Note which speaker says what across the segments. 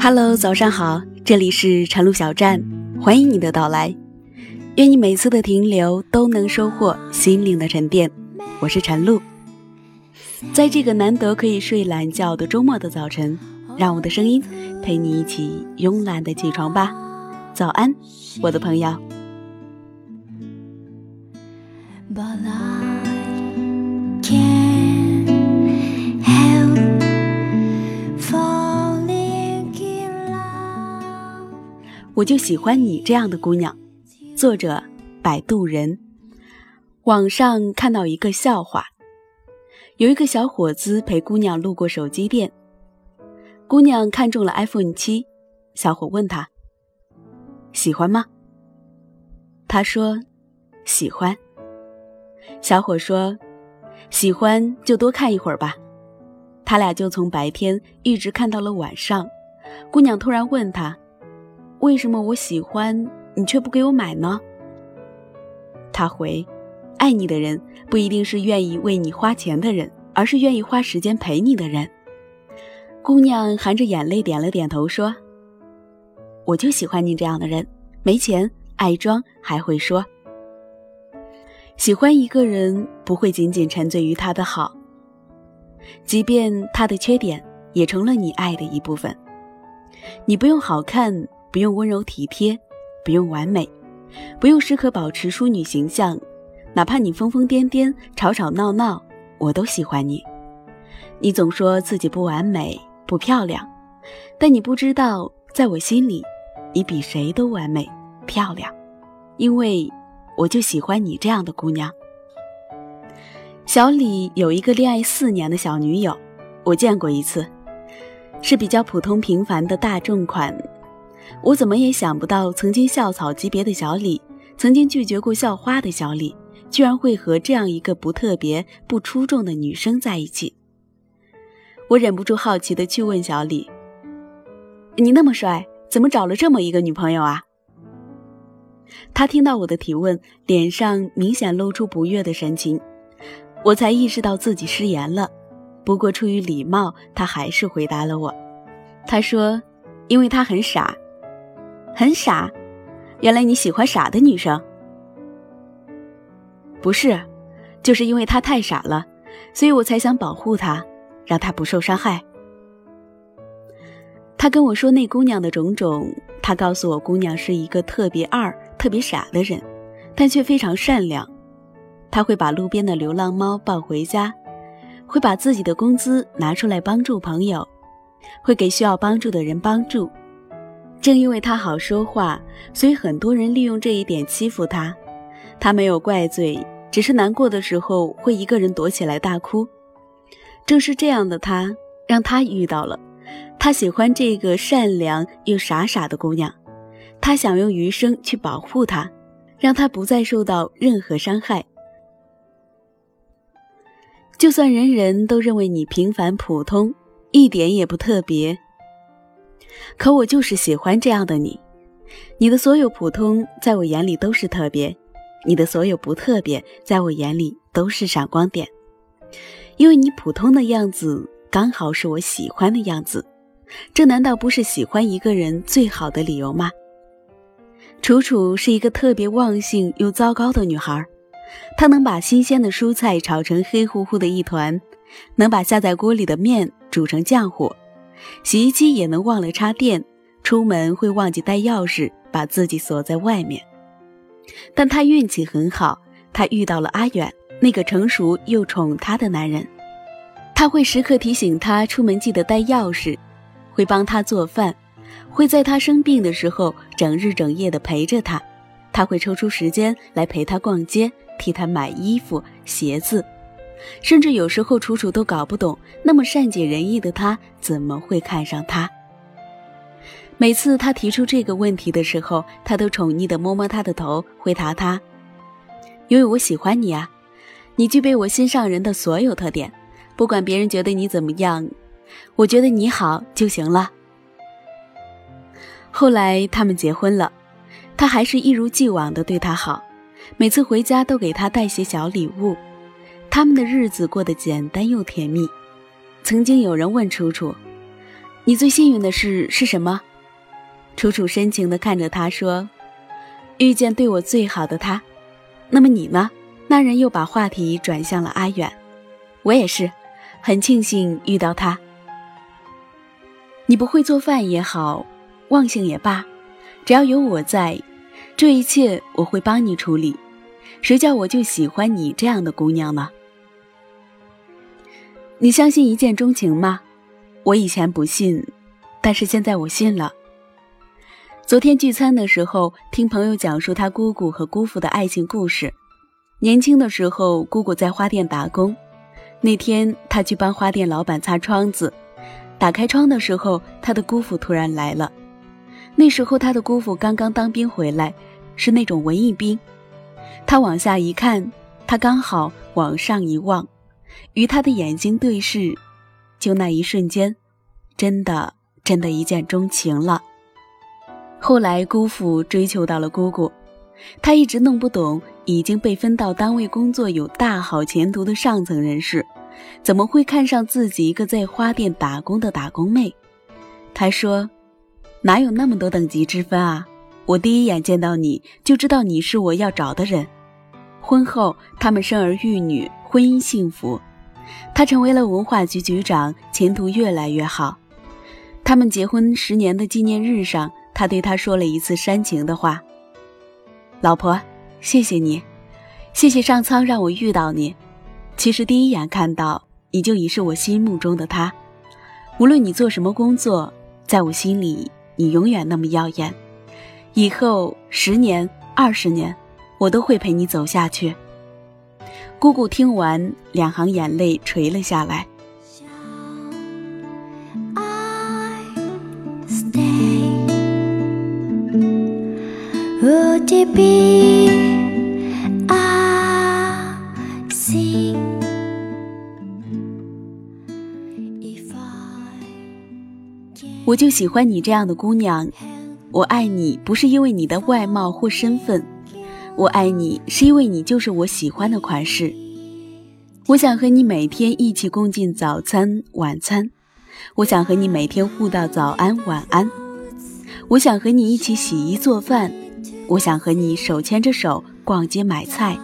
Speaker 1: Hello，早上好，这里是晨露小站，欢迎你的到来。愿你每次的停留都能收获心灵的沉淀。我是晨露，在这个难得可以睡懒觉的周末的早晨，让我的声音陪你一起慵懒的起床吧。早安，我的朋友。我就喜欢你这样的姑娘。作者：摆渡人。网上看到一个笑话：有一个小伙子陪姑娘路过手机店，姑娘看中了 iPhone 七，小伙问他：“喜欢吗？”他说：“喜欢。”小伙说：“喜欢就多看一会儿吧。”他俩就从白天一直看到了晚上。姑娘突然问他：“为什么我喜欢你却不给我买呢？”他回：“爱你的人不一定是愿意为你花钱的人，而是愿意花时间陪你的人。”姑娘含着眼泪点了点头说：“我就喜欢你这样的人，没钱，爱装，还会说。喜欢一个人不会仅仅沉醉于他的好，即便他的缺点也成了你爱的一部分。你不用好看。”不用温柔体贴，不用完美，不用时刻保持淑女形象，哪怕你疯疯癫癫、吵吵闹闹，我都喜欢你。你总说自己不完美、不漂亮，但你不知道，在我心里，你比谁都完美、漂亮，因为我就喜欢你这样的姑娘。小李有一个恋爱四年的小女友，我见过一次，是比较普通平凡的大众款。我怎么也想不到，曾经校草级别的小李，曾经拒绝过校花的小李，居然会和这样一个不特别、不出众的女生在一起。我忍不住好奇地去问小李：“你那么帅，怎么找了这么一个女朋友啊？”他听到我的提问，脸上明显露出不悦的神情。我才意识到自己失言了，不过出于礼貌，他还是回答了我。他说：“因为他很傻。”很傻，原来你喜欢傻的女生？不是，就是因为她太傻了，所以我才想保护她，让她不受伤害。他跟我说那姑娘的种种，他告诉我姑娘是一个特别二、特别傻的人，但却非常善良。他会把路边的流浪猫抱回家，会把自己的工资拿出来帮助朋友，会给需要帮助的人帮助。正因为他好说话，所以很多人利用这一点欺负他。他没有怪罪，只是难过的时候会一个人躲起来大哭。正是这样的他，让他遇到了他喜欢这个善良又傻傻的姑娘。他想用余生去保护她，让她不再受到任何伤害。就算人人都认为你平凡普通，一点也不特别。可我就是喜欢这样的你，你的所有普通在我眼里都是特别，你的所有不特别在我眼里都是闪光点，因为你普通的样子刚好是我喜欢的样子，这难道不是喜欢一个人最好的理由吗？楚楚是一个特别忘性又糟糕的女孩，她能把新鲜的蔬菜炒成黑乎乎的一团，能把下在锅里的面煮成浆糊。洗衣机也能忘了插电，出门会忘记带钥匙，把自己锁在外面。但他运气很好，他遇到了阿远，那个成熟又宠他的男人。他会时刻提醒他出门记得带钥匙，会帮他做饭，会在他生病的时候整日整夜的陪着他。他会抽出时间来陪他逛街，替他买衣服、鞋子。甚至有时候，楚楚都搞不懂，那么善解人意的他怎么会看上他？每次他提出这个问题的时候，他都宠溺的摸摸他的头，回答他：“因为我喜欢你啊，你具备我心上人的所有特点，不管别人觉得你怎么样，我觉得你好就行了。”后来他们结婚了，他还是一如既往的对她好，每次回家都给他带些小礼物，他们的日子过得简单又甜蜜。曾经有人问楚楚：“你最幸运的事是什么？”楚楚深情地看着他说：“遇见对我最好的他。”那么你呢？那人又把话题转向了阿远。我也是，很庆幸遇到他。你不会做饭也好，忘性也罢，只要有我在，这一切我会帮你处理。谁叫我就喜欢你这样的姑娘呢？你相信一见钟情吗？我以前不信，但是现在我信了。昨天聚餐的时候，听朋友讲述他姑姑和姑父的爱情故事。年轻的时候，姑姑在花店打工。那天，他去帮花店老板擦窗子，打开窗的时候，他的姑父突然来了。那时候，他的姑父刚刚当兵回来，是那种文艺兵。他往下一看，他刚好往上一望。与他的眼睛对视，就那一瞬间，真的真的一见钟情了。后来姑父追求到了姑姑，他一直弄不懂已经被分到单位工作有大好前途的上层人士，怎么会看上自己一个在花店打工的打工妹。他说：“哪有那么多等级之分啊？我第一眼见到你就知道你是我要找的人。”婚后，他们生儿育女。婚姻幸福，他成为了文化局局长，前途越来越好。他们结婚十年的纪念日上，他对她说了一次煽情的话：“老婆，谢谢你，谢谢上苍让我遇到你。其实第一眼看到你就已是我心目中的他。无论你做什么工作，在我心里你永远那么耀眼。以后十年、二十年，我都会陪你走下去。”姑姑听完，两行眼泪垂了下来。我就喜欢你这样的姑娘，我爱你不是因为你的外貌或身份。我爱你，是因为你就是我喜欢的款式。我想和你每天一起共进早餐、晚餐。我想和你每天互道早安、晚安。我想和你一起洗衣做饭。我想和你手牵着手逛街买菜。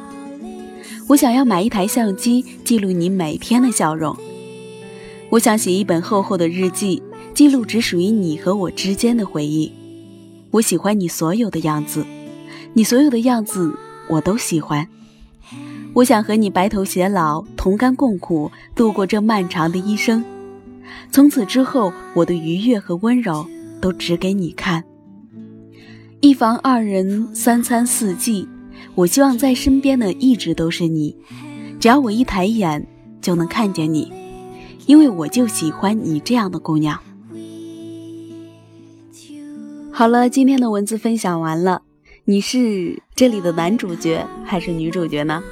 Speaker 1: 我想要买一台相机，记录你每天的笑容。我想写一本厚厚的日记，记录只属于你和我之间的回忆。我喜欢你所有的样子。你所有的样子我都喜欢，我想和你白头偕老，同甘共苦，度过这漫长的一生。从此之后，我的愉悦和温柔都只给你看。一房二人，三餐四季，我希望在身边的一直都是你。只要我一抬眼就能看见你，因为我就喜欢你这样的姑娘。好了，今天的文字分享完了。你是这里的男主角还是女主角呢？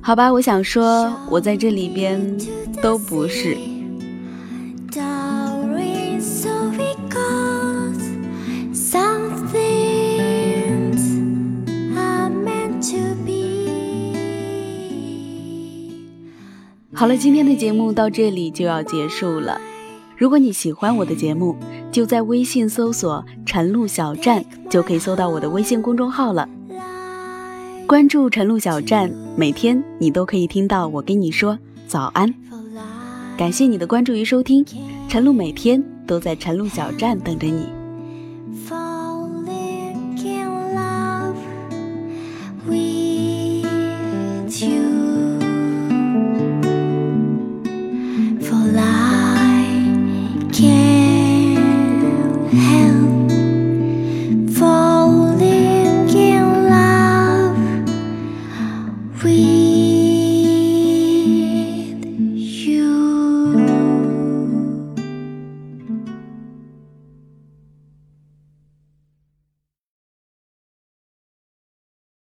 Speaker 1: 好吧，我想说，我在这里边都不是。好了，今天的节目到这里就要结束了。如果你喜欢我的节目，就在微信搜索“陈露小站”，就可以搜到我的微信公众号了。关注“陈露小站”，每天你都可以听到我跟你说早安。感谢你的关注与收听，陈露每天都在陈露小站等着你。